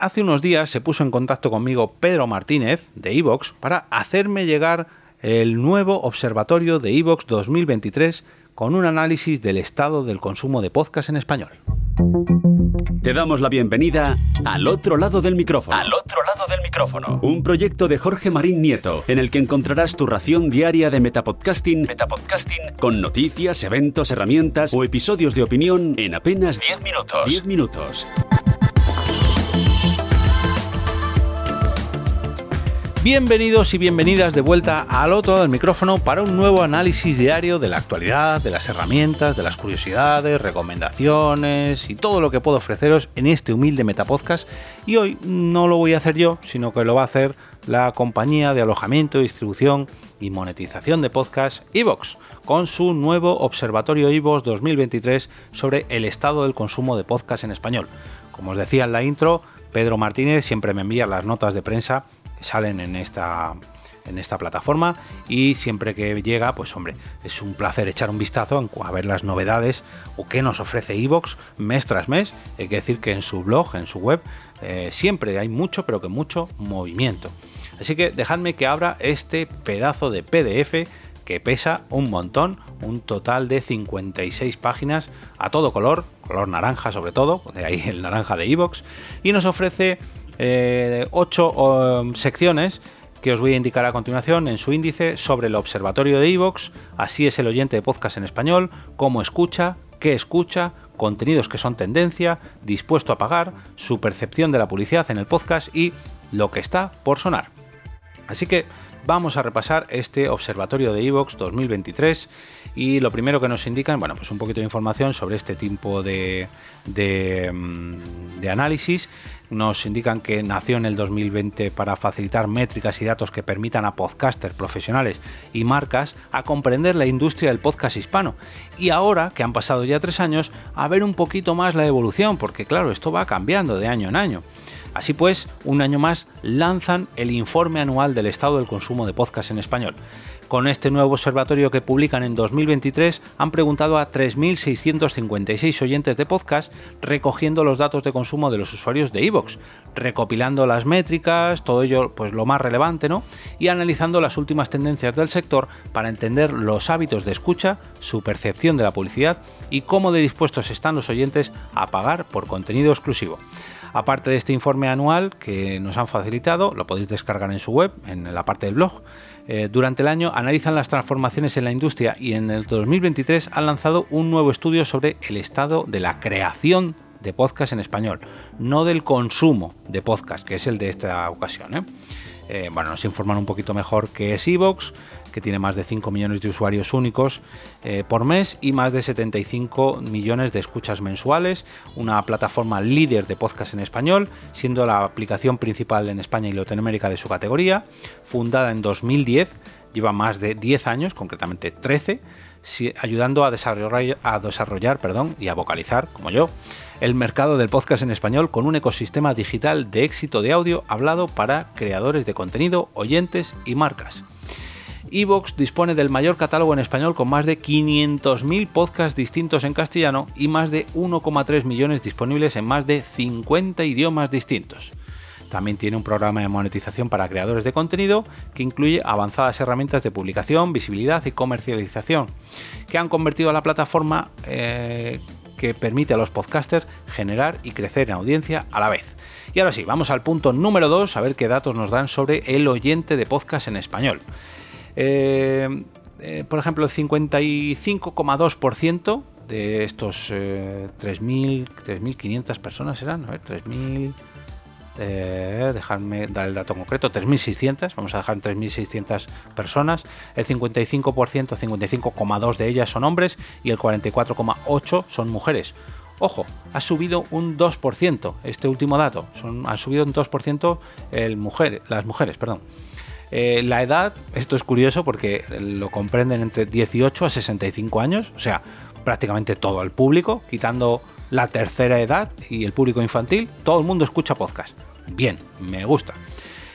hace unos días se puso en contacto conmigo Pedro Martínez de Evox para hacerme llegar el nuevo observatorio de Evox 2023 con un análisis del estado del consumo de podcast en español. Te damos la bienvenida al otro lado del micrófono. Al otro lado del micrófono. Un proyecto de Jorge Marín Nieto, en el que encontrarás tu ración diaria de metapodcasting, metapodcasting con noticias, eventos, herramientas o episodios de opinión en apenas 10 minutos. 10 minutos. Bienvenidos y bienvenidas de vuelta al otro lado del micrófono para un nuevo análisis diario de la actualidad, de las herramientas, de las curiosidades, recomendaciones y todo lo que puedo ofreceros en este humilde Metapodcast. Y hoy no lo voy a hacer yo, sino que lo va a hacer la compañía de alojamiento, distribución y monetización de podcast Evox con su nuevo Observatorio Evox 2023 sobre el estado del consumo de podcast en español. Como os decía en la intro, Pedro Martínez siempre me envía las notas de prensa salen en esta en esta plataforma y siempre que llega, pues hombre, es un placer echar un vistazo a ver las novedades o qué nos ofrece Evox mes tras mes. Hay que decir que en su blog, en su web, eh, siempre hay mucho, pero que mucho movimiento. Así que dejadme que abra este pedazo de PDF que pesa un montón, un total de 56 páginas a todo color, color naranja sobre todo, de ahí el naranja de Evox, y nos ofrece eh, ocho um, secciones que os voy a indicar a continuación en su índice sobre el observatorio de Evox, así es el oyente de podcast en español, cómo escucha, qué escucha, contenidos que son tendencia, dispuesto a pagar, su percepción de la publicidad en el podcast y lo que está por sonar. Así que vamos a repasar este observatorio de Evox 2023 y lo primero que nos indican, bueno, pues un poquito de información sobre este tipo de, de, mm, análisis nos indican que nació en el 2020 para facilitar métricas y datos que permitan a podcasters profesionales y marcas a comprender la industria del podcast hispano. Y ahora, que han pasado ya tres años, a ver un poquito más la evolución, porque claro, esto va cambiando de año en año. Así pues, un año más lanzan el informe anual del estado del consumo de podcast en español. Con este nuevo observatorio que publican en 2023 han preguntado a 3.656 oyentes de podcast recogiendo los datos de consumo de los usuarios de iVoox, recopilando las métricas, todo ello pues lo más relevante, ¿no? Y analizando las últimas tendencias del sector para entender los hábitos de escucha, su percepción de la publicidad y cómo de dispuestos están los oyentes a pagar por contenido exclusivo. Aparte de este informe anual que nos han facilitado, lo podéis descargar en su web, en la parte del blog. Eh, durante el año analizan las transformaciones en la industria y en el 2023 han lanzado un nuevo estudio sobre el estado de la creación de podcast en español, no del consumo de podcast, que es el de esta ocasión. ¿eh? Eh, bueno, nos informan un poquito mejor qué es Evox, que tiene más de 5 millones de usuarios únicos eh, por mes y más de 75 millones de escuchas mensuales, una plataforma líder de podcast en español, siendo la aplicación principal en España y Latinoamérica de su categoría, fundada en 2010, lleva más de 10 años, concretamente 13, ayudando a desarrollar, a desarrollar perdón, y a vocalizar, como yo, el mercado del podcast en español con un ecosistema digital de éxito de audio hablado para creadores de contenido, oyentes y marcas. Evox dispone del mayor catálogo en español con más de 500.000 podcasts distintos en castellano y más de 1,3 millones disponibles en más de 50 idiomas distintos. También tiene un programa de monetización para creadores de contenido que incluye avanzadas herramientas de publicación, visibilidad y comercialización, que han convertido a la plataforma eh, que permite a los podcasters generar y crecer en audiencia a la vez. Y ahora sí, vamos al punto número 2, a ver qué datos nos dan sobre el oyente de podcast en español. Eh, eh, por ejemplo, el 55,2% de estos 3.500 eh, personas eran, a ver, 3.000... Eh, dejarme dar el dato concreto, 3.600, vamos a dejar 3.600 personas, el 55%, 55,2 de ellas son hombres y el 44,8 son mujeres. Ojo, ha subido un 2% este último dato, son, ha subido un 2% el las mujeres, perdón. Eh, la edad, esto es curioso porque lo comprenden entre 18 a 65 años, o sea, prácticamente todo el público, quitando la tercera edad y el público infantil, todo el mundo escucha podcast. Bien, me gusta.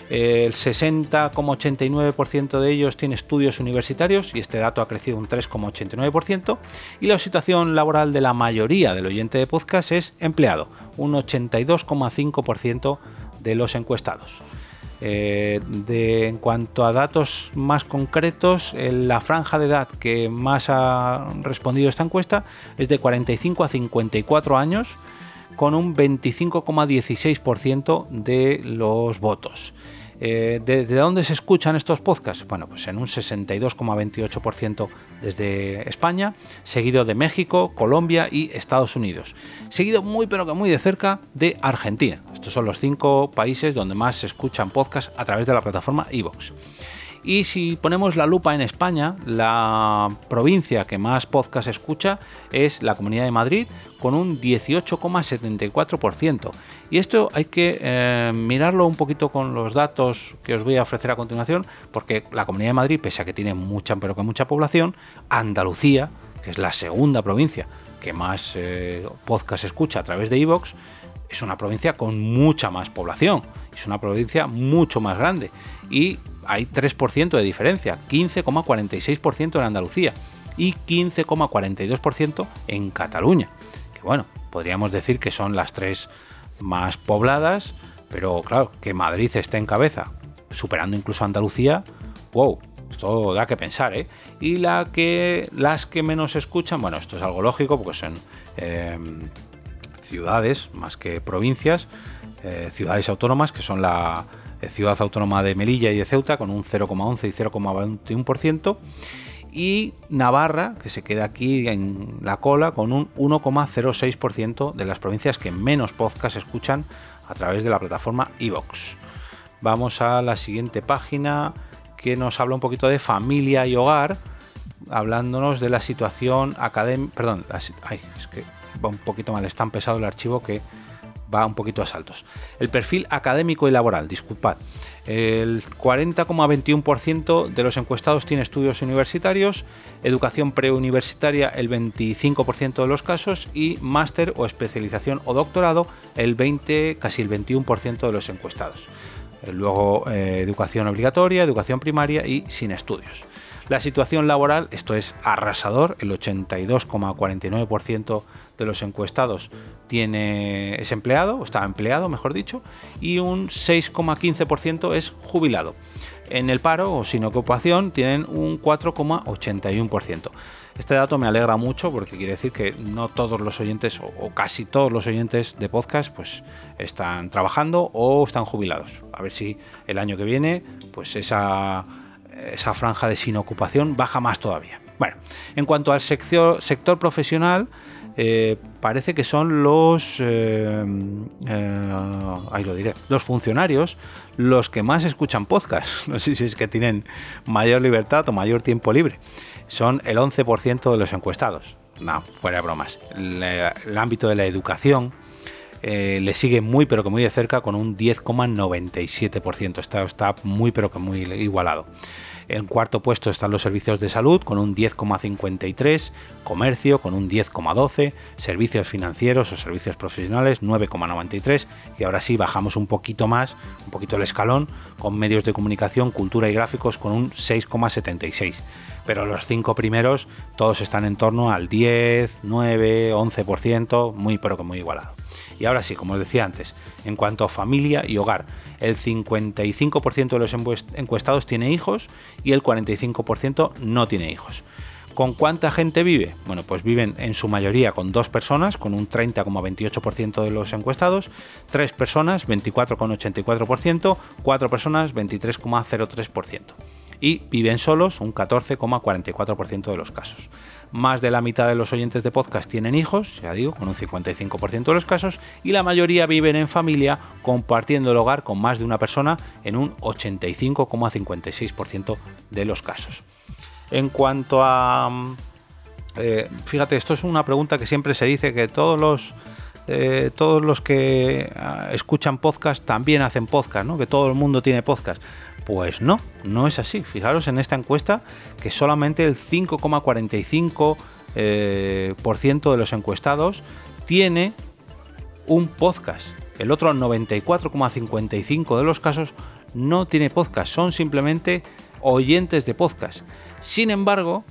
El 60,89% de ellos tiene estudios universitarios y este dato ha crecido un 3,89%. Y la situación laboral de la mayoría del oyente de podcast es empleado, un 82,5% de los encuestados. Eh, en cuanto a datos más concretos, la franja de edad que más ha respondido esta encuesta es de 45 a 54 años, con un 25,16% de los votos. Eh, ¿De dónde se escuchan estos podcasts? Bueno, pues en un 62,28% desde España, seguido de México, Colombia y Estados Unidos. Seguido muy pero que muy de cerca de Argentina. Estos son los cinco países donde más se escuchan podcasts a través de la plataforma iVoox. Y si ponemos la lupa en España, la provincia que más podcast escucha es la Comunidad de Madrid, con un 18,74%. Y esto hay que eh, mirarlo un poquito con los datos que os voy a ofrecer a continuación, porque la Comunidad de Madrid, pese a que tiene mucha, pero que mucha población, Andalucía, que es la segunda provincia que más eh, podcast escucha a través de iVoox, es una provincia con mucha más población, es una provincia mucho más grande y hay 3% de diferencia, 15,46% en Andalucía y 15,42% en Cataluña. Que bueno, podríamos decir que son las tres más pobladas, pero claro, que Madrid esté en cabeza, superando incluso a Andalucía, wow, esto da que pensar, ¿eh? Y la que, las que menos escuchan, bueno, esto es algo lógico porque son em, ciudades más que provincias, eh, ciudades autónomas que son la ciudad autónoma de Melilla y de Ceuta con un 0,11 y 0,21% y Navarra, que se queda aquí en la cola con un 1,06% de las provincias que menos podcast escuchan a través de la plataforma iVox. Vamos a la siguiente página que nos habla un poquito de familia y hogar, hablándonos de la situación académica. Perdón, es que va un poquito mal, es tan pesado el archivo que va un poquito a saltos. El perfil académico y laboral, disculpad. El 40,21% de los encuestados tiene estudios universitarios, educación preuniversitaria el 25% de los casos y máster o especialización o doctorado el 20, casi el 21% de los encuestados. Luego eh, educación obligatoria, educación primaria y sin estudios. La situación laboral, esto es arrasador, el 82,49% de los encuestados tiene, es empleado, está empleado, mejor dicho, y un 6,15% es jubilado. En el paro o sin ocupación tienen un 4,81%. Este dato me alegra mucho porque quiere decir que no todos los oyentes o, casi todos los oyentes de podcast pues están trabajando o están jubilados. A ver si el año que viene pues esa esa franja de sin ocupación baja más todavía. Bueno, en cuanto al sector, sector profesional, eh, parece que son los, eh, eh, ahí lo diré, los funcionarios los que más escuchan podcast. No sé si es que tienen mayor libertad o mayor tiempo libre. Son el 11% de los encuestados. No, fuera de bromas. el ámbito de la educación, le sigue muy pero que muy de cerca con un 10,97%. Está, está muy pero que muy igualado. En cuarto puesto están los servicios de salud con un 10,53, comercio con un 10,12, servicios financieros o servicios profesionales 9,93 y ahora sí bajamos un poquito más, un poquito el escalón con medios de comunicación, cultura y gráficos con un 6,76 pero los cinco primeros todos están en torno al 10, 9, 11%, muy pero que muy igualado. Y ahora sí, como os decía antes, en cuanto a familia y hogar, el 55% de los encuestados tiene hijos y el 45% no tiene hijos. ¿Con cuánta gente vive? Bueno, pues viven en su mayoría con dos personas, con un 30,28% de los encuestados, tres personas, 24,84%, cuatro personas, 23,03% y viven solos un 14,44% de los casos. Más de la mitad de los oyentes de podcast tienen hijos, ya digo, con un 55% de los casos, y la mayoría viven en familia compartiendo el hogar con más de una persona en un 85,56% de los casos. En cuanto a... Mm, eh, fíjate, esto es una pregunta que siempre se dice que todos los... Eh, todos los que ah, escuchan podcast también hacen podcast, ¿no? Que todo el mundo tiene podcast. Pues no, no es así. Fijaros en esta encuesta que solamente el 5,45% eh, de los encuestados tiene un podcast. El otro 94,55% de los casos no tiene podcast, son simplemente oyentes de podcast. Sin embargo,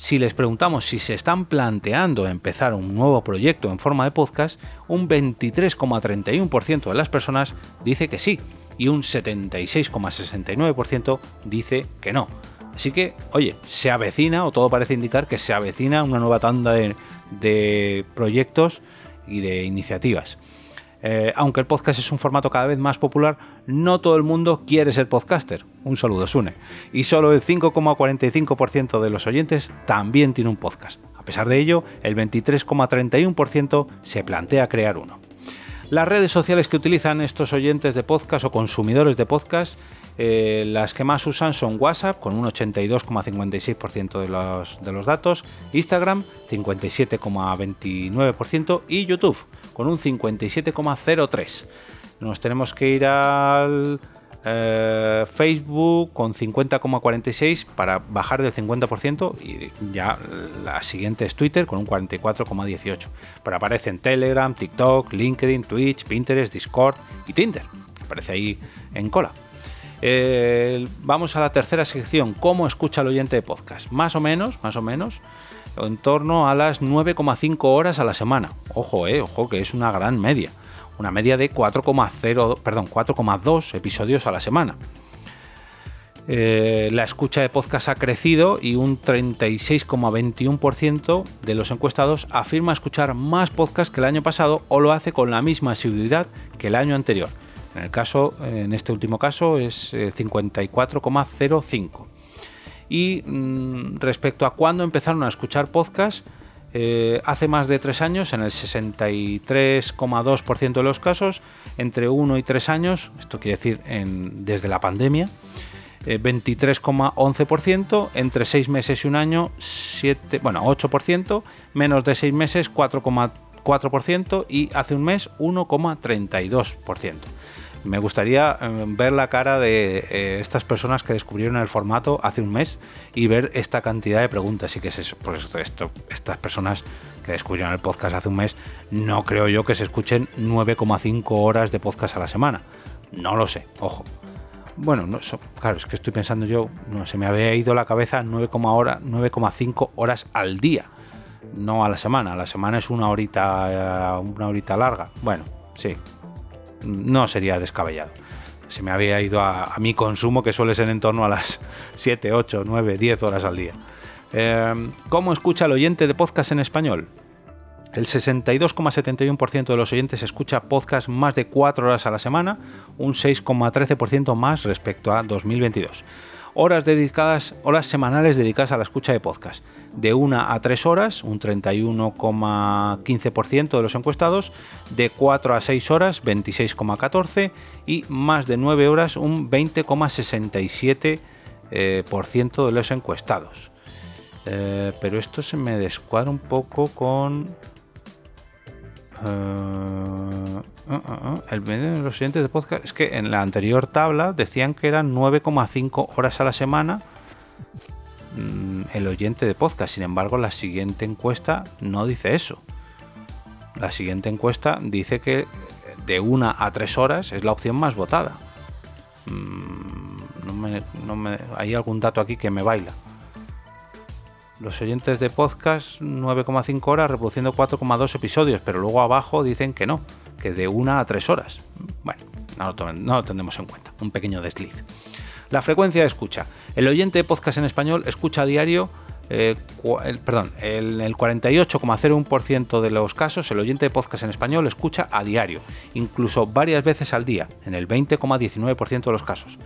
si les preguntamos si se están planteando empezar un nuevo proyecto en forma de podcast, un 23,31% de las personas dice que sí y un 76,69% dice que no. Así que, oye, se avecina, o todo parece indicar que se avecina una nueva tanda de, proyectos y de iniciativas. Eh, aunque el podcast es un formato cada vez más popular, no todo el mundo quiere ser podcaster. Un saludo, Sune. Y solo el 5,45% de los oyentes también tiene un podcast. A pesar de ello, el 23,31% se plantea crear uno. Las redes sociales que utilizan estos oyentes de podcast o consumidores de podcast eh, las que más usan son WhatsApp con un 82,56% de los, de los datos, Instagram 57,29% y YouTube con un 57,03%. Nos tenemos que ir al eh, Facebook con 50,46 para bajar del 50% y ya la siguiente es Twitter con un 44,18. Pero aparecen Telegram, TikTok, LinkedIn, Twitch, Pinterest, Discord y Tinder. Aparece ahí en cola. Eh, vamos a la tercera sección, ¿cómo escucha el oyente de podcast? Más o menos, más o menos, en torno a las 9,5 horas a la semana. Ojo, eh, ojo, que es una gran media. Una media de 4,0, perdón, 4,2 episodios a la semana. Eh, la escucha de podcast ha crecido y un 36,21% de los encuestados afirma escuchar más podcast que el año pasado o lo hace con la misma asiduidad que el año anterior. En el caso, en este último caso es 54,05. Y mm, respecto a cuándo empezaron a escuchar podcast, eh, hace más de tres años, en el 63,2% de los casos, entre 1 y 3 años, esto quiere decir desde la pandemia, 23,11%, eh, entre 6 meses y un año, 7, bueno, 8%, menos de 6 meses, 4,4% y hace un mes, 1,32% me gustaría eh, ver la cara de eh, estas personas que descubrieron el formato hace un mes y ver esta cantidad de preguntas. Y que es por eso esto, estas personas que descubrieron el podcast hace un mes, no creo yo que se escuchen 9,5 horas de podcast a la semana. No lo sé, ojo. Bueno, no, claro, es que estoy pensando yo, se me había ido la cabeza 9,5 horas al día, no a la semana. La semana es una horita, eh, una horita larga. Bueno, sí, no sería descabellado. Se me había ido a, mi consumo, que suele ser en torno a las 7, 8, 9, 10 horas al día. Em, ¿Cómo escucha el oyente de podcast en español? El 62,71% de los oyentes escucha podcast más de 4 horas a la semana, un 6,13% más respecto a 2022 horas dedicadas, horas semanales dedicadas a la escucha de podcast. De 1 a 3 horas, un 31,15% de los encuestados, de 4 a 6 horas, 26,14% y más de 9 horas, un 20,67% eh, de los encuestados. Eh, pero esto se me descuadra un poco con Uh, uh, uh, el de los siguientes de podcast es que en la anterior tabla decían que eran 9,5 horas a la semana mm, el oyente de podcast. Sin embargo, la siguiente encuesta no dice eso. La siguiente encuesta dice que de 1 a 3 horas es la opción más votada. Mm, hay algún dato aquí que me baila. Los oyentes de podcast 9,5 horas reproduciendo 4,2 episodios, pero luego abajo dicen que no, que de 1 a 3 horas. Bueno, no lo, tendremos en cuenta, un pequeño desliz. La frecuencia de escucha. El oyente de podcast en español escucha a diario eh, perdón, en el 48,01% de los casos el oyente de podcast en español escucha a diario, incluso varias veces al día, en el 20,19% de los casos.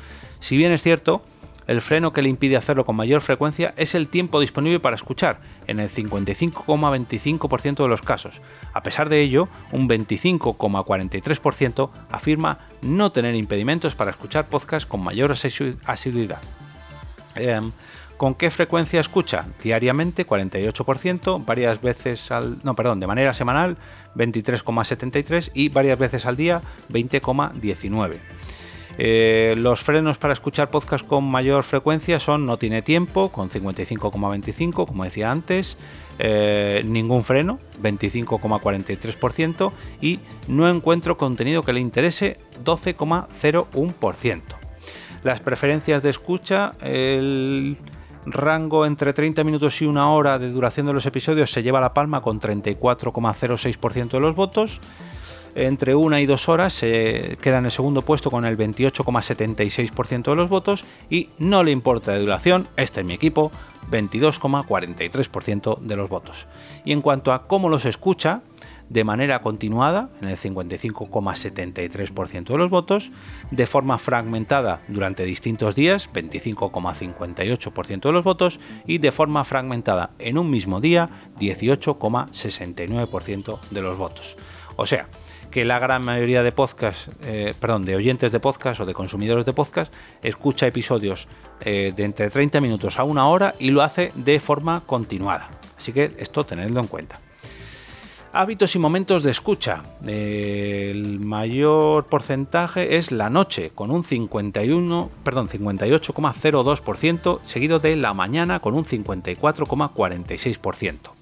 Si bien es cierto el freno que le impide hacerlo con mayor frecuencia es el tiempo disponible para escuchar, en el 55,25% de los casos. A pesar de ello, un 25,43% afirma no tener impedimentos para escuchar podcasts con mayor asiduidad. Em, ¿Con qué frecuencia escucha? Diariamente 48%, varias veces al no, perdón, de manera semanal 23,73 y varias veces al día 20,19. Eh, los frenos para escuchar podcast con mayor frecuencia son No tiene tiempo, con 55,25, como decía antes, eh, ningún freno, 25,43%, y no encuentro contenido que le interese, 12,01%. Las preferencias de escucha, el rango entre 30 minutos y una hora de duración de los episodios se lleva la palma con 34,06% de los votos. Entre una y dos horas se queda en el segundo puesto con el 28,76% de los votos y no le importa de duración, este es mi equipo, 22,43% de los votos. Y en cuanto a cómo los escucha, de manera continuada, en el 55,73% de los votos, de forma fragmentada durante distintos días, 25,58% de los votos, y de forma fragmentada en un mismo día, 18,69% de los votos. O sea, que la gran mayoría de podcast, eh, perdón, de oyentes de podcast o de consumidores de podcast escucha episodios eh, de entre 30 minutos a una hora y lo hace de forma continuada. Así que esto tenedlo en cuenta. Hábitos y momentos de escucha. El mayor porcentaje es la noche, con un 51, perdón, 58,02%, seguido de la mañana con un 54,46%.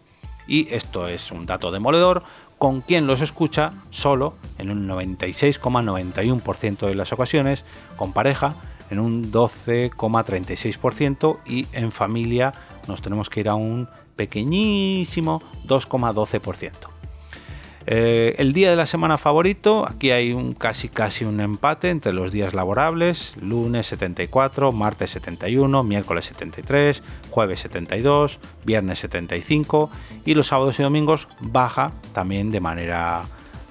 Y esto es un dato demoledor, con quien los escucha solo en un 96,91% de las ocasiones, con pareja en un 12,36% y en familia nos tenemos que ir a un pequeñísimo 2,12%. Eh, el día de la semana favorito, aquí hay un casi casi un empate entre los días laborables, lunes 74, martes 71, miércoles 73, jueves 72, viernes 75 y los sábados y domingos baja también de manera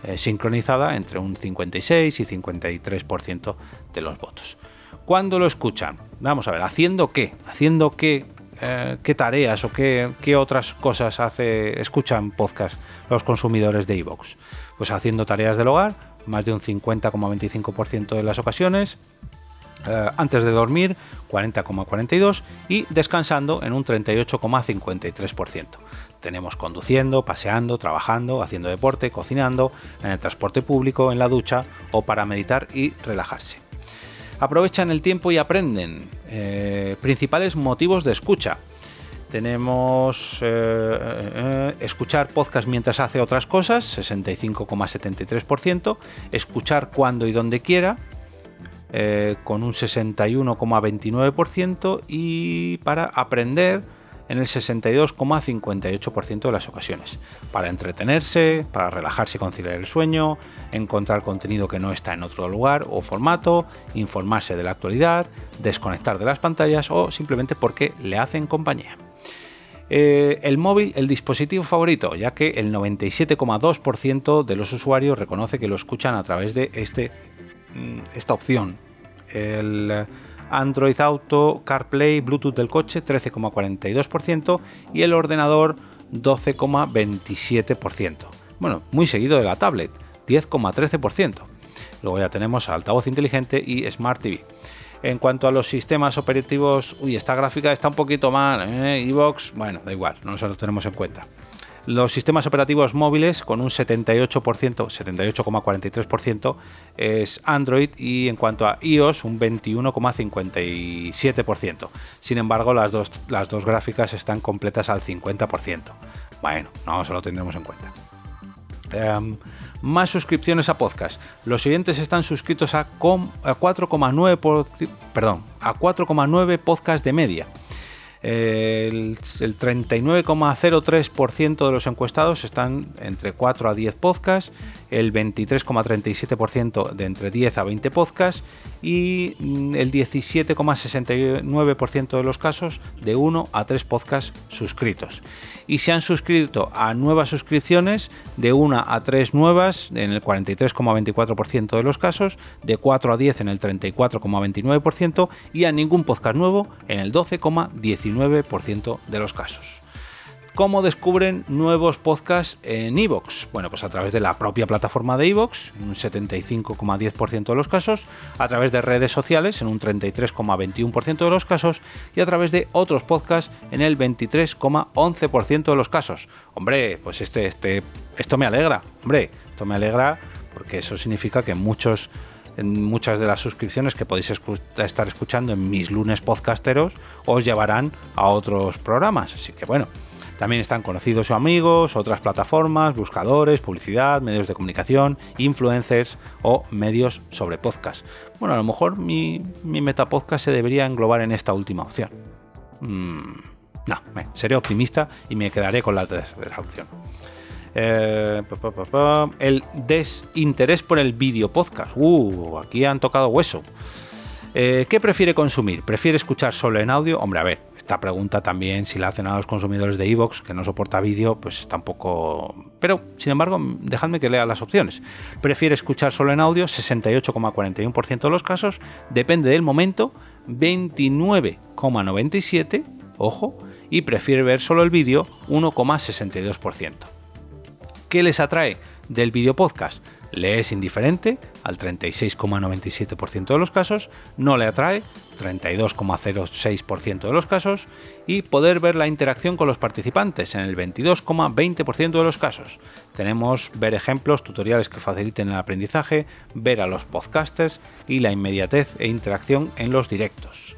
eh, sincronizada entre un 56 y 53% de los votos. ¿Cuándo lo escuchan? Vamos a ver, ¿haciendo qué? ¿Haciendo qué, eh, qué tareas o qué, otras cosas hace, escuchan podcast? Los consumidores de iVoox. Pues haciendo tareas del hogar, más de un 50,25% de las ocasiones, eh, antes de dormir 40,42% y descansando en un 38,53%. Tenemos conduciendo, paseando, trabajando, haciendo deporte, cocinando, en el transporte público, en la ducha o para meditar y relajarse. Aprovechan el tiempo y aprenden. Eh, principales motivos de escucha tenemos eh, eh, escuchar podcast mientras hace otras cosas, 65,73%. Escuchar cuando y donde quiera, eh, con un 61,29%. Y para aprender, en el 62,58% de las ocasiones. Para entretenerse, para relajarse y conciliar el sueño, encontrar contenido que no está en otro lugar o formato, informarse de la actualidad, desconectar de las pantallas o simplemente porque le hacen compañía. Eh, el móvil, el dispositivo favorito, ya que el 97,2% de los usuarios reconoce que lo escuchan a través de este, mm, esta opción. El Android Auto, CarPlay, Bluetooth del coche 13,42% y el ordenador 12,27%. Bueno, muy seguido de la tablet, 10,13%. Luego ya tenemos altavoz inteligente y Smart TV. En cuanto a los sistemas operativos, uy, esta gráfica está un poquito mal, ¿eh? Evox, bueno, da igual, no lo tenemos en cuenta. Los sistemas operativos móviles con un 78%, 78,43% es Android y en cuanto a iOS un 21,57%. Sin embargo, las dos, las dos gráficas están completas al 50%. Bueno, no se lo tendremos en cuenta. Em, más suscripciones a podcast. Los siguientes están suscritos a, 4,9 perdón, a 4,9 podcasts de media. El, 39,03% de los encuestados están entre 4 a 10 podcasts, el 23,37% de entre 10 a 20 podcasts y mm, el 17,69% de los casos de 1 a 3 podcasts suscritos y se han suscrito a nuevas suscripciones de 1 a 3 nuevas en el 43,24% de los casos, de 4 a 10 en el 34,29% y a ningún podcast nuevo en el 12,19% de los casos. ¿Cómo descubren nuevos podcasts en Evox? Bueno, pues a través de la propia plataforma de Evox, en un 75,10% de los casos, a través de redes sociales, en un 33,21% de los casos, y a través de otros podcasts, en el 23,11% de los casos. Hombre, pues este, este, esto me alegra, hombre, esto me alegra porque eso significa que muchos muchas de las suscripciones que podéis estar escuchando en mis lunes podcasteros os llevarán a otros programas. Así que bueno, También están conocidos o amigos, otras plataformas, buscadores, publicidad, medios de comunicación, influencers o medios sobre podcast. Bueno, a lo mejor mi, mi metapodcast se debería englobar en esta última opción. Mm, no, seré optimista y me quedaré con la tercera opción. Eh, el desinterés por el vídeo podcast. Uh, aquí han tocado hueso. Eh, ¿Qué prefiere consumir? ¿Prefiere escuchar solo en audio? Hombre, a ver, esta pregunta también, si la hacen a los consumidores de Evox, que no soporta vídeo, pues está un poco... Pero, sin embargo, dejadme que lea las opciones. Prefiere escuchar solo en audio, 68,41% de los casos. Depende del momento, 29,97%, ojo. Y prefiere ver solo el vídeo, 1,62%. ¿Qué les atrae del vídeo podcast? Le es indiferente al 36,97% de los casos, no le atrae 32,06% de los casos y poder ver la interacción con los participantes en el 22,20% de los casos. Tenemos ver ejemplos, tutoriales que faciliten el aprendizaje, ver a los podcasters y la inmediatez e interacción en los directos.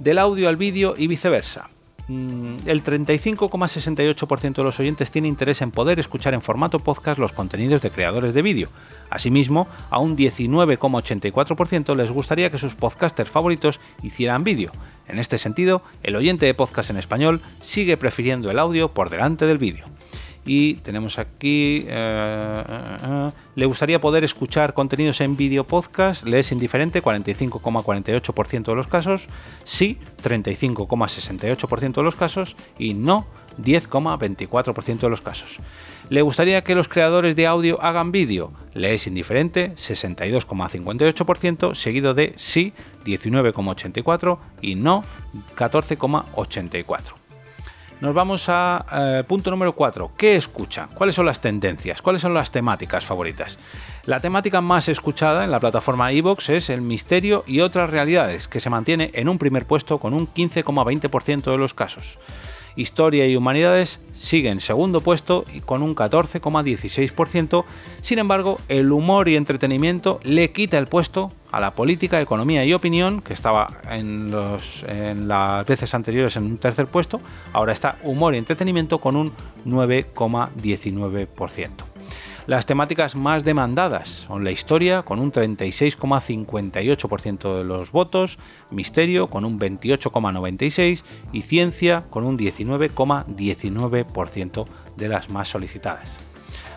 Del audio al vídeo y viceversa. Mm, el 35,68% de los oyentes tiene interés en poder escuchar en formato podcast los contenidos de creadores de vídeo. Asimismo, a un 19,84% les gustaría que sus podcasters favoritos hicieran vídeo. En este sentido, el oyente de podcast en español sigue prefiriendo el audio por delante del vídeo y tenemos aquí, eh, eh, eh, le gustaría poder escuchar contenidos en vídeo podcast, le es indiferente 45,48% de los casos, sí 35,68% de los casos y no 10,24% de los casos. ¿Le gustaría que los creadores de audio hagan vídeo? Le es indiferente 62,58%, seguido de sí 19,84% y no 14,84%. Nos vamos a eh, punto número 4. ¿Qué escucha? ¿Cuáles son las tendencias? ¿Cuáles son las temáticas favoritas? La temática más escuchada en la plataforma iVoox es el misterio y otras realidades, que se mantiene en un primer puesto con un 15,20% de los casos. Historia y Humanidades sigue en segundo puesto y con un 14,16%. Sin embargo, el humor y entretenimiento le quita el puesto a la política, economía y opinión, que estaba en, las veces anteriores en un tercer puesto. Ahora está humor y entretenimiento con un 9,19%. Las temáticas más demandadas son la historia con un 36,58% de los votos, misterio con un 28,96% y ciencia con un 19,19% de las más solicitadas.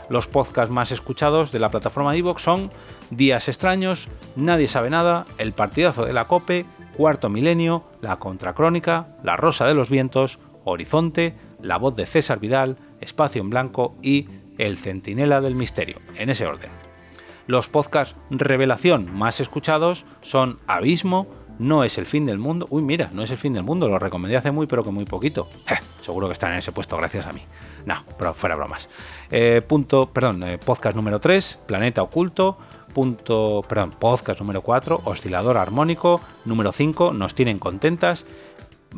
Los podcasts más escuchados de la plataforma iVoox son Días extraños, Nadie sabe nada, El partidazo de la Cope, Cuarto Milenio, La Contracrónica, La Rosa de los Vientos, Horizonte, La Voz de César Vidal, Espacio en Blanco y el Centinela del Misterio, en ese orden. Los podcasts revelación más escuchados son Abismo, No es el fin del mundo. Uy, mira, no es el fin del mundo, lo recomendé hace muy, pero que muy poquito. seguro que están en ese puesto gracias a mí. No, pero fuera bromas. Eh, punto, perdón, eh, podcast número 3, Planeta Oculto. Punto, perdón, podcast número 4, Oscilador Armónico. Número 5, Nos tienen contentas.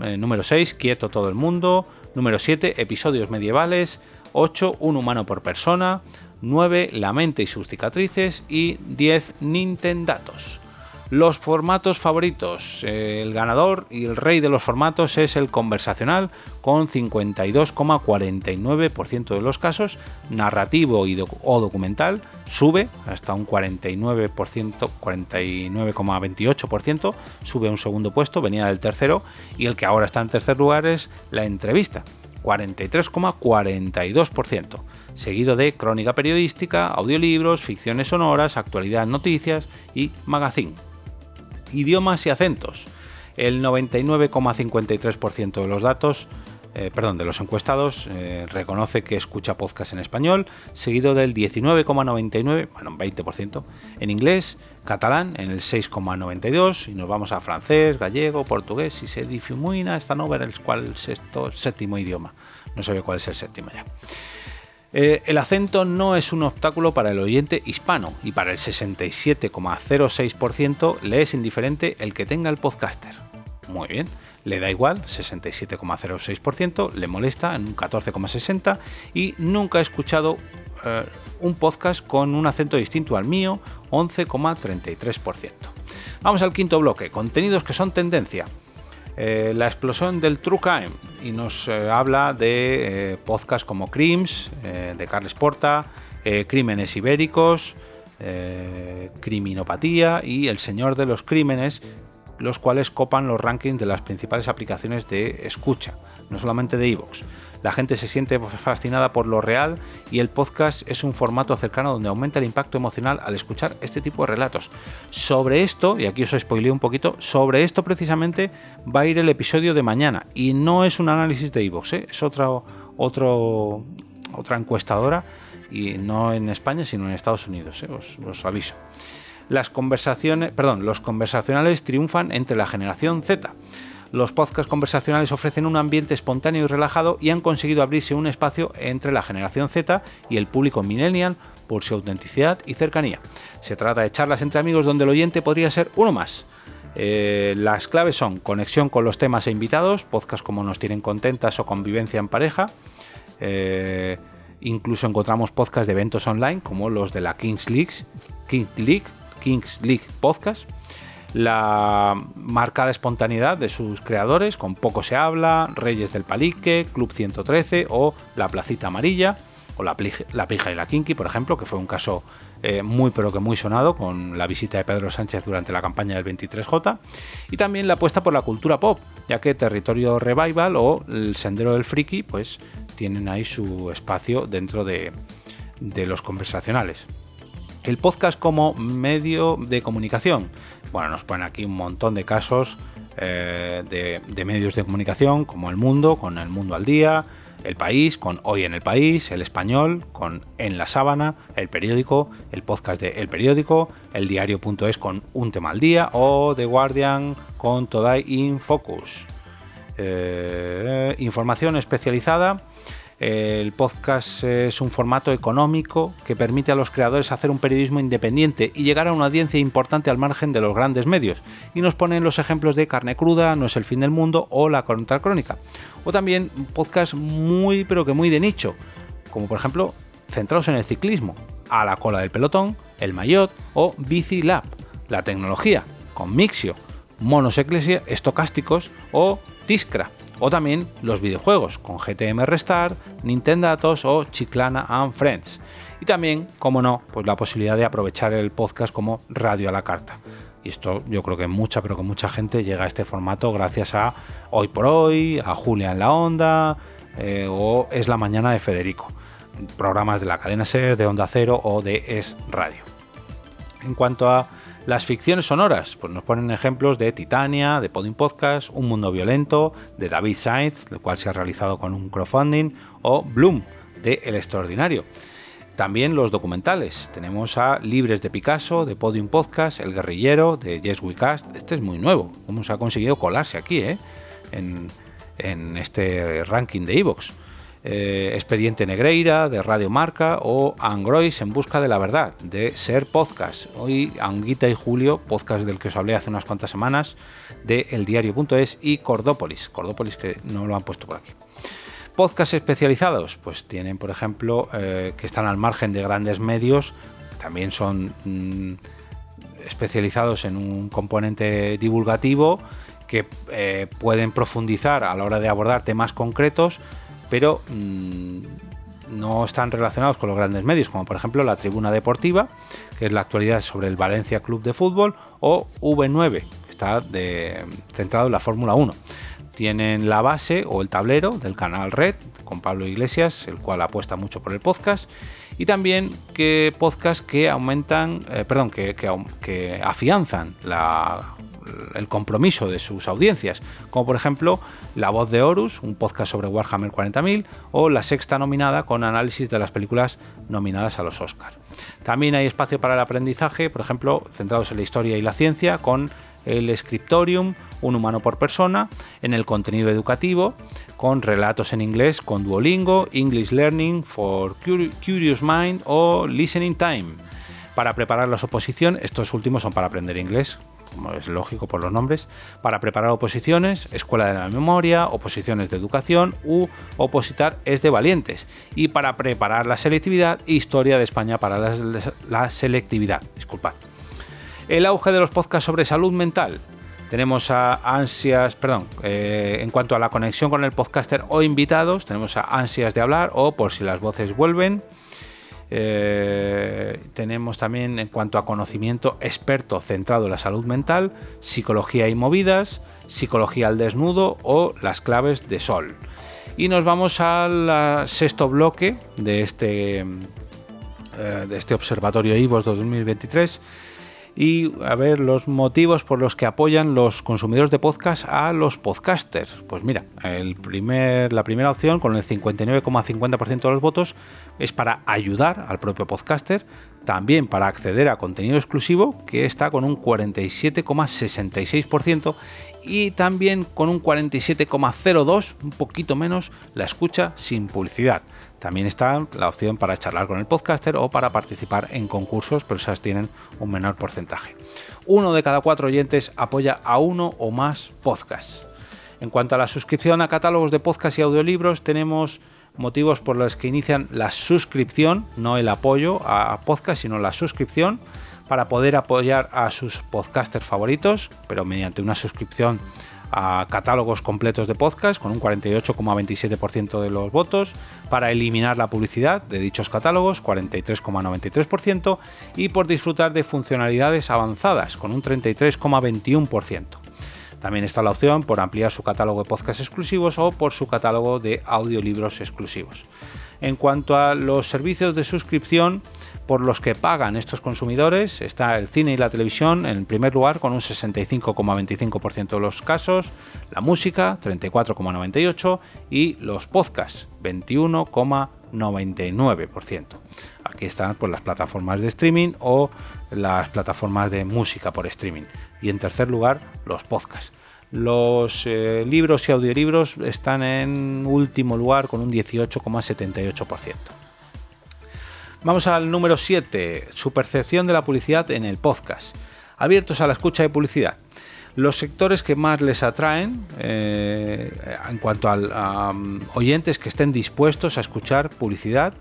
Eh, número 6, Quieto todo el mundo. Número 7, Episodios medievales. 8. Un humano por persona. 9. La mente y sus cicatrices. Y 10. Nintendatos. Los formatos favoritos. El ganador y el rey de los formatos es el conversacional con 52,49% de los casos. Narrativo y o documental sube hasta un 49%, 49,28%. Sube a un segundo puesto, venía del tercero. Y el que ahora está en tercer lugar es la entrevista 43,42%, seguido de crónica periodística, audiolibros, ficciones sonoras, actualidad noticias y magazine. Idiomas y acentos. El 99,53% de los datos eh, perdón, de los encuestados eh, reconoce que escucha podcast en español, seguido del 19,99, bueno, 20% en inglés, catalán en el 6,92 y nos vamos a francés, gallego, portugués y se difumina esta no ver el cual sexto, séptimo idioma. No sé cuál es el séptimo ya. Eh, el acento no es un obstáculo para el oyente hispano y para el 67,06% le es indiferente el que tenga el podcaster. Muy bien le da igual, 67,06%, le molesta en un 14,60% y nunca he escuchado eh, un podcast con un acento distinto al mío, 11,33%. Vamos al quinto bloque, contenidos que son tendencia. eh, la explosión del True Crime y nos eh, habla de podcasts como Crims, de Carles Porta, Crímenes Ibéricos, Criminopatía y El Señor de los Crímenes, los cuales copan los rankings de las principales aplicaciones de escucha, no solamente de iVoox. La gente se siente fascinada por lo real y el podcast es un formato cercano donde aumenta el impacto emocional al escuchar este tipo de relatos. Sobre esto, y aquí os spoileo un poquito, sobre esto precisamente va a ir el episodio de mañana y no es un análisis de iVoox, ¿eh? es otra, otra encuestadora y no en España sino en Estados Unidos, ¿eh? os, os aviso las conversaciones, perdón, los conversacionales triunfan entre la generación Z. Los podcasts conversacionales ofrecen un ambiente espontáneo y relajado y han conseguido abrirse un espacio entre la generación Z y el público millennial por su autenticidad y cercanía. Se trata de charlas entre amigos donde el oyente podría ser uno más. Eh, las claves son conexión con los temas e invitados, podcasts como Nos tienen contentas o convivencia en pareja. Eh, incluso encontramos podcasts de eventos online como los de la Kings League, Kings League, Kings League Podcast la marcada espontaneidad de sus creadores, con Poco se habla, Reyes del Palique, Club 113 o La Placita Amarilla, o La, Pija y la Kinky, por ejemplo, que fue un caso eh, muy pero que muy sonado con la visita de Pedro Sánchez durante la campaña del 23J, y también la apuesta por la cultura pop, ya que Territorio Revival o El Sendero del Friki, pues tienen ahí su espacio dentro de los conversacionales. El podcast como medio de comunicación. Bueno, nos ponen aquí un montón de casos eh, de, medios de comunicación, como El Mundo, con El Mundo al Día, El País, con Hoy en el País, El Español, con En la Sábana, El Periódico, el podcast de El Periódico, El Diario.es con Un tema al día, o The Guardian con Today in Focus. Eh, información especializada el podcast es un formato económico que permite a los creadores hacer un periodismo independiente y llegar a una audiencia importante al margen de los grandes medios. Y nos ponen los ejemplos de Carne Cruda, No es el fin del mundo o La Crónica. O también podcast muy pero que muy de nicho, como por ejemplo centrados en el ciclismo, A la cola del pelotón, El Maillot o Bici Lab, la tecnología, con Mixio, monos estocásticos o Tiscra o también los videojuegos con GTM Restart, Nintendo Datos o Chiclana and Friends. Y también, como no, pues la posibilidad de aprovechar el podcast como radio a la carta. Y esto yo creo que mucha, pero que mucha gente llega a este formato gracias a Hoy por Hoy, a Julia en la Onda eh, o Es la Mañana de Federico. Programas de la cadena SER, de Onda Cero o de Es Radio. En cuanto a las ficciones sonoras, pues nos ponen ejemplos de Titania, de Podium Podcast, Un Mundo Violento, de David Sainz, el cual se ha realizado con un crowdfunding, o Bloom, de El Extraordinario. También los documentales. Tenemos a Libres de Picasso, de Podium Podcast, El Guerrillero, de Yes We Cast. Este es muy nuevo. Cómo se ha conseguido colarse aquí, eh? en, en, este ranking de Evox. Eh, Expediente Negreira de Radio Marca o Angrois en busca de la verdad de Ser Podcast. Hoy Anguita y Julio, podcast del que os hablé hace unas cuantas semanas de eldiario.es y Cordópolis. Cordópolis que no lo han puesto por aquí. Podcasts especializados, pues tienen por ejemplo eh, que están al margen de grandes medios, también son mm, especializados en un componente divulgativo que eh, pueden profundizar a la hora de abordar temas concretos pero mm, no están relacionados con los grandes medios, como por ejemplo la Tribuna Deportiva, que es la actualidad sobre el Valencia Club de Fútbol, o V9, que está centrado en la Fórmula 1. Tienen la base o el tablero del canal Red con Pablo Iglesias, el cual apuesta mucho por el podcast, y también que podcasts que aumentan, eh, perdón, que afianzan la el compromiso de sus audiencias, como por ejemplo La Voz de Horus, un podcast sobre Warhammer 40.000, o La Sexta nominada con análisis de las películas nominadas a los Oscars. También hay espacio para el aprendizaje, por ejemplo, centrados en la historia y la ciencia, con el Scriptorium, un humano por persona, en el contenido educativo, con relatos en inglés con Duolingo, English Learning for Curious Mind o Listening Time. Para preparar las oposiciones, estos últimos son para aprender inglés, como es lógico por los nombres, para preparar oposiciones, Escuela de la Memoria, oposiciones de educación u opositar es de valientes. Y para preparar la selectividad, Historia de España para la, selectividad. Disculpad. El auge de los podcasts sobre salud mental. Tenemos a ansias, perdón, eh, en cuanto a la conexión con el podcaster o invitados, tenemos a ansias de hablar o por si las voces vuelven. Eh, tenemos también en cuanto a conocimiento experto centrado en la salud mental, psicología y movidas, psicología al desnudo o las claves de sol. Y nos vamos al sexto bloque de este, eh, de este observatorio IVOS 2023 y a ver los motivos por los que apoyan los consumidores de podcast a los podcasters. Pues mira, el primer, la primera opción con el 59,50% de los votos es para ayudar al propio podcaster, también para acceder a contenido exclusivo que está con un 47,66% y también con un 47,02, un poquito menos, la escucha sin publicidad. También está la opción para charlar con el podcaster o para participar en concursos, pero esas tienen un menor porcentaje. Uno de cada cuatro oyentes apoya a uno o más podcasts. En cuanto a la suscripción a catálogos de podcast y audiolibros, tenemos motivos por los que inician la suscripción, no el apoyo a podcast, sino la suscripción, para poder apoyar a sus podcasters favoritos, pero mediante una suscripción a catálogos completos de podcast con un 48,27% de los votos, para eliminar la publicidad de dichos catálogos 43,93% y por disfrutar de funcionalidades avanzadas con un 33,21%. También está la opción por ampliar su catálogo de podcast exclusivos o por su catálogo de audiolibros exclusivos. En cuanto a los servicios de suscripción, por los que pagan estos consumidores está el cine y la televisión en primer lugar con un 65,25% de los casos, la música 34,98% y los podcasts 21,99%. Aquí están pues, las plataformas de streaming o las plataformas de música por streaming. Y en tercer lugar los podcasts. Los eh, libros y audiolibros están en último lugar con un 18,78%. Vamos al número 7, su percepción de la publicidad en el podcast. Abiertos a la escucha de publicidad. Los sectores que más les atraen eh, en cuanto a oyentes que estén dispuestos a escuchar publicidad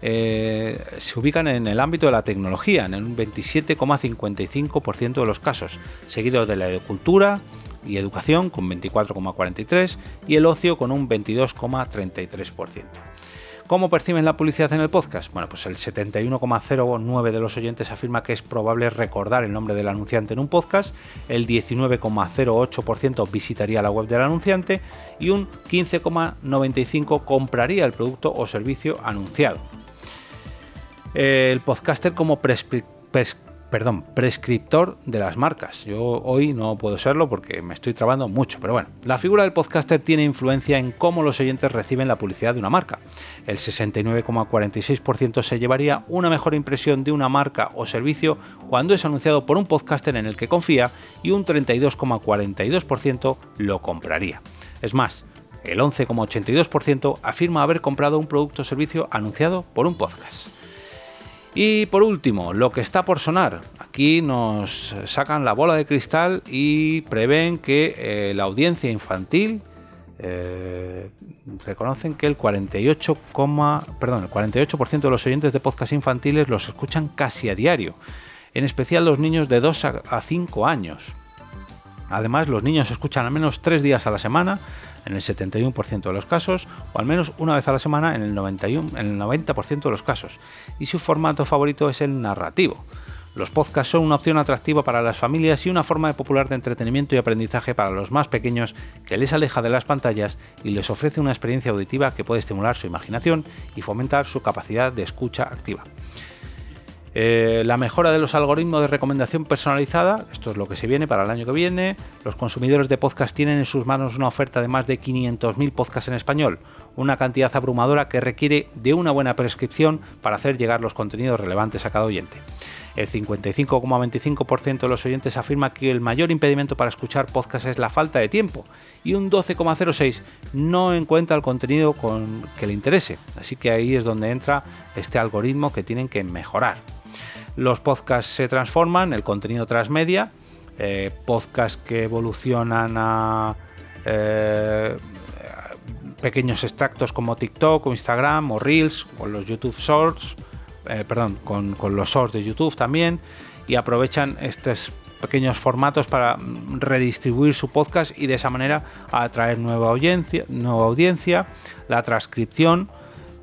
eh, se ubican en el ámbito de la tecnología, en un 27,55% de los casos, seguido de la agricultura y educación con 24,43% y el ocio con un 22,33%. ¿Cómo perciben la publicidad en el podcast? Bueno, pues el 71,09 de los oyentes afirma que es probable recordar el nombre del anunciante en un podcast, el 19,08% visitaría la web del anunciante y un 15,95% compraría el producto o servicio anunciado. El podcaster como prescriptor perdón, prescriptor de las marcas. Yo hoy no puedo serlo porque me estoy trabando mucho, pero bueno, la figura del podcaster tiene influencia en cómo los oyentes reciben la publicidad de una marca. El 69,46% se llevaría una mejor impresión de una marca o servicio cuando es anunciado por un podcaster en el que confía y un 32,42% lo compraría. Es más, el 11,82% afirma haber comprado un producto o servicio anunciado por un podcast. Y por último, lo que está por sonar. Aquí nos sacan la bola de cristal y prevén que eh, la audiencia infantil eh, reconocen que el 48, perdón, el 48% de los oyentes de podcast infantiles los escuchan casi a diario, en especial los niños de 2 a 5 años. Además, los niños escuchan al menos 3 días a la semana en el 71% de los casos, o al menos una vez a la semana en el, 91, en el 90% de los casos, y su formato favorito es el narrativo. Los podcasts son una opción atractiva para las familias y una forma popular de entretenimiento y aprendizaje para los más pequeños que les aleja de las pantallas y les ofrece una experiencia auditiva que puede estimular su imaginación y fomentar su capacidad de escucha activa. Eh, la mejora de los algoritmos de recomendación personalizada, esto es lo que se viene para el año que viene. Los consumidores de podcast tienen en sus manos una oferta de más de 500.000 podcasts en español, una cantidad abrumadora que requiere de una buena prescripción para hacer llegar los contenidos relevantes a cada oyente. El 55,25% de los oyentes afirma que el mayor impedimento para escuchar podcasts es la falta de tiempo y un 12,06% no encuentra el contenido con que le interese. Así que ahí es donde entra este algoritmo que tienen que mejorar. Los podcasts se transforman, el contenido transmedia, eh, podcasts que evolucionan a eh, pequeños extractos como TikTok o Instagram o Reels o los YouTube Shorts, eh, perdón, con, con, los Shorts de YouTube también y aprovechan estos pequeños formatos para mm, redistribuir su podcast y de esa manera atraer nueva audiencia, nueva audiencia la transcripción,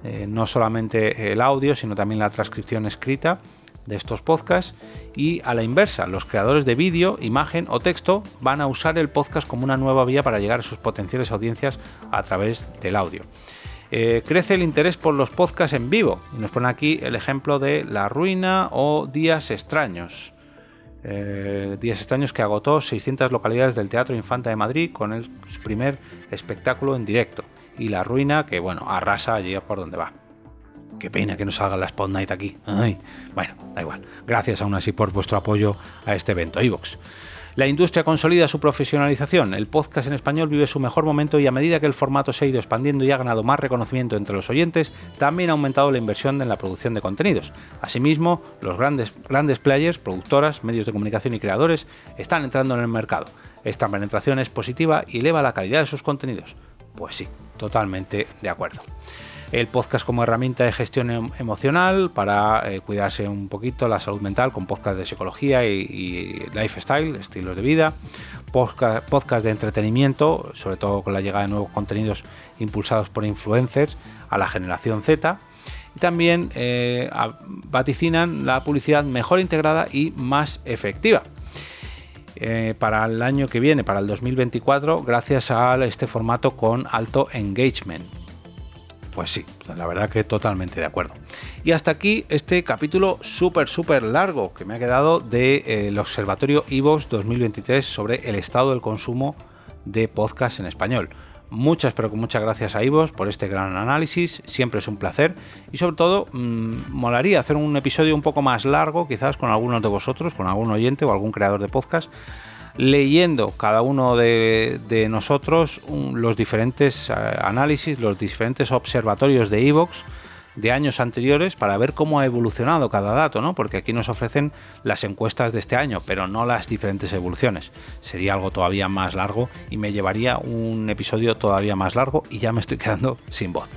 eh, no solamente el audio, sino también la transcripción escrita de estos podcasts y a la inversa, los creadores de vídeo, imagen o texto van a usar el podcast como una nueva vía para llegar a sus potenciales audiencias a través del audio. Eh, crece el interés por los podcasts en vivo. Nos pone aquí el ejemplo de La Ruina o Días Extraños. Eh, Días Extraños que agotó 600 localidades del Teatro Infanta de Madrid con el primer espectáculo en directo. Y La Ruina que, bueno, arrasa allí por donde va. Qué pena que no salga la Spot Night aquí. bueno, da igual. Gracias aún así por vuestro apoyo a este evento. Evox. La industria consolida su profesionalización, el podcast en español vive su mejor momento y a medida que el formato se ha ido expandiendo y ha ganado más reconocimiento entre los oyentes, también ha aumentado la inversión en la producción de contenidos. Asimismo, los grandes, grandes players, productoras, medios de comunicación y creadores están entrando en el mercado. Esta penetración es positiva y eleva la calidad de sus contenidos. Pues sí, totalmente de acuerdo el podcast como herramienta de gestión em, emocional para eh, cuidarse un poquito la salud mental con podcast de psicología y, lifestyle, estilos de vida, podcast, de entretenimiento, sobre todo con la llegada de nuevos contenidos impulsados por influencers a la generación Z. Y también eh, vaticinan la publicidad mejor integrada y más efectiva. Eh, para el año que viene, para el 2024, gracias a este formato con alto engagement. Pues sí, la verdad que totalmente de acuerdo. Y hasta aquí este capítulo súper, súper largo que me ha quedado del de, eh, Observatorio Evox 2023 sobre el estado del consumo de podcast en español. Muchas, pero muchas gracias a Ivos por este gran análisis, siempre es un placer y sobre todo mmm, molaría hacer un episodio un poco más largo, quizás con algunos de vosotros, con algún oyente o algún creador de podcast, leyendo cada uno de, nosotros los diferentes eh, análisis, los diferentes observatorios de Evox de años anteriores para ver cómo ha evolucionado cada dato, ¿no? Porque aquí nos ofrecen las encuestas de este año, pero no las diferentes evoluciones. Sería algo todavía más largo y me llevaría un episodio todavía más largo y ya me estoy quedando sin voz.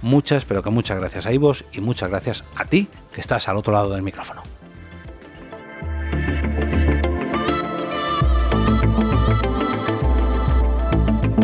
Muchas, pero que muchas gracias a Ivos y muchas gracias a ti que estás al otro lado del micrófono.